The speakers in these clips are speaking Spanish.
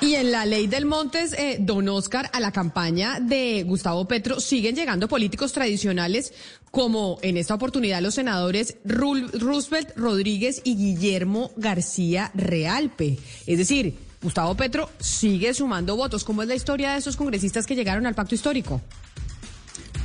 Y en la ley del Montes, eh, don Oscar, a la campaña de Gustavo Petro siguen llegando políticos tradicionales como en esta oportunidad los senadores Roosevelt Rodríguez y Guillermo García Realpe. Es decir, Gustavo Petro sigue sumando votos. ¿Cómo es la historia de esos congresistas que llegaron al pacto histórico?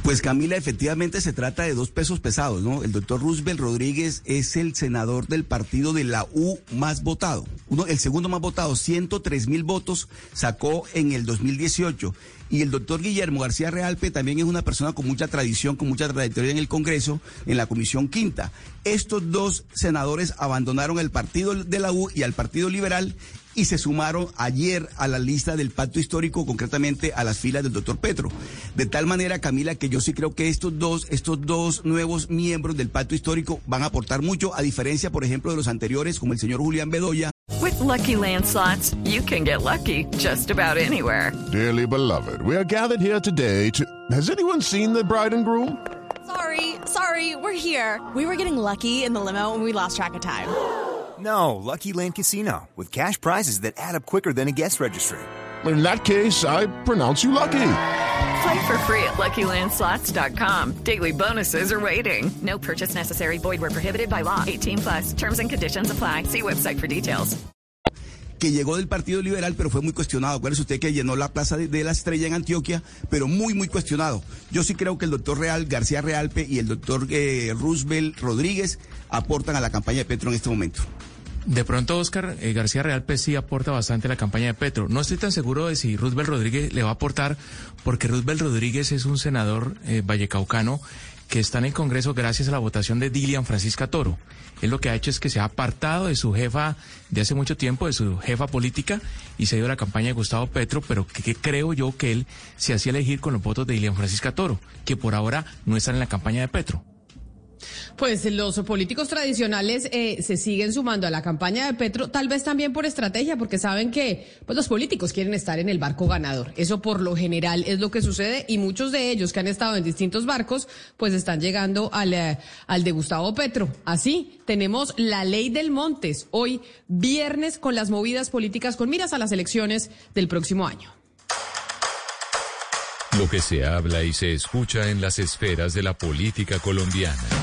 Pues Camila, efectivamente se trata de dos pesos pesados, ¿no? El doctor Roosevelt Rodríguez es el senador del partido de la U más votado, uno, el segundo más votado, 103 mil votos sacó en el 2018. Y el doctor Guillermo García Realpe también es una persona con mucha tradición, con mucha trayectoria en el Congreso, en la Comisión Quinta. Estos dos senadores abandonaron el partido de la U y al Partido Liberal y se sumaron ayer a la lista del pacto histórico, concretamente a las filas del doctor Petro. De tal manera, Camila, que yo sí creo que estos dos, estos dos nuevos miembros del pacto histórico van a aportar mucho, a diferencia, por ejemplo, de los anteriores, como el señor Julián Bedoya. With Lucky Land slots, you can get lucky just about anywhere. Dearly beloved, we are gathered here today to. Has anyone seen the bride and groom? Sorry, sorry, we're here. We were getting lucky in the limo and we lost track of time. No, Lucky Land Casino, with cash prizes that add up quicker than a guest registry. In that case, I pronounce you lucky. Play for free at LuckyLandSlots.com. Daily bonuses are waiting. No purchase necessary. Void where prohibited by law. 18 plus. Terms and conditions apply. See website for details. que llegó del Partido Liberal, pero fue muy cuestionado. Acuérdese usted que llenó la Plaza de, de la Estrella en Antioquia, pero muy, muy cuestionado. Yo sí creo que el doctor Real, García Realpe y el doctor eh, Roosevelt Rodríguez aportan a la campaña de Petro en este momento. De pronto, Oscar eh, García Real pues, sí aporta bastante a la campaña de Petro. No estoy tan seguro de si Roosevelt Rodríguez le va a aportar, porque Roosevelt Rodríguez es un senador eh, vallecaucano que está en el Congreso gracias a la votación de Dilian Francisca Toro. Él lo que ha hecho es que se ha apartado de su jefa de hace mucho tiempo, de su jefa política, y se ha ido a la campaña de Gustavo Petro, pero que, que creo yo que él se hacía elegir con los votos de Dilian Francisca Toro, que por ahora no están en la campaña de Petro. Pues los políticos tradicionales eh, se siguen sumando a la campaña de Petro, tal vez también por estrategia, porque saben que pues, los políticos quieren estar en el barco ganador. Eso por lo general es lo que sucede y muchos de ellos que han estado en distintos barcos, pues están llegando al, eh, al de Gustavo Petro. Así tenemos la ley del Montes, hoy viernes con las movidas políticas con miras a las elecciones del próximo año. Lo que se habla y se escucha en las esferas de la política colombiana.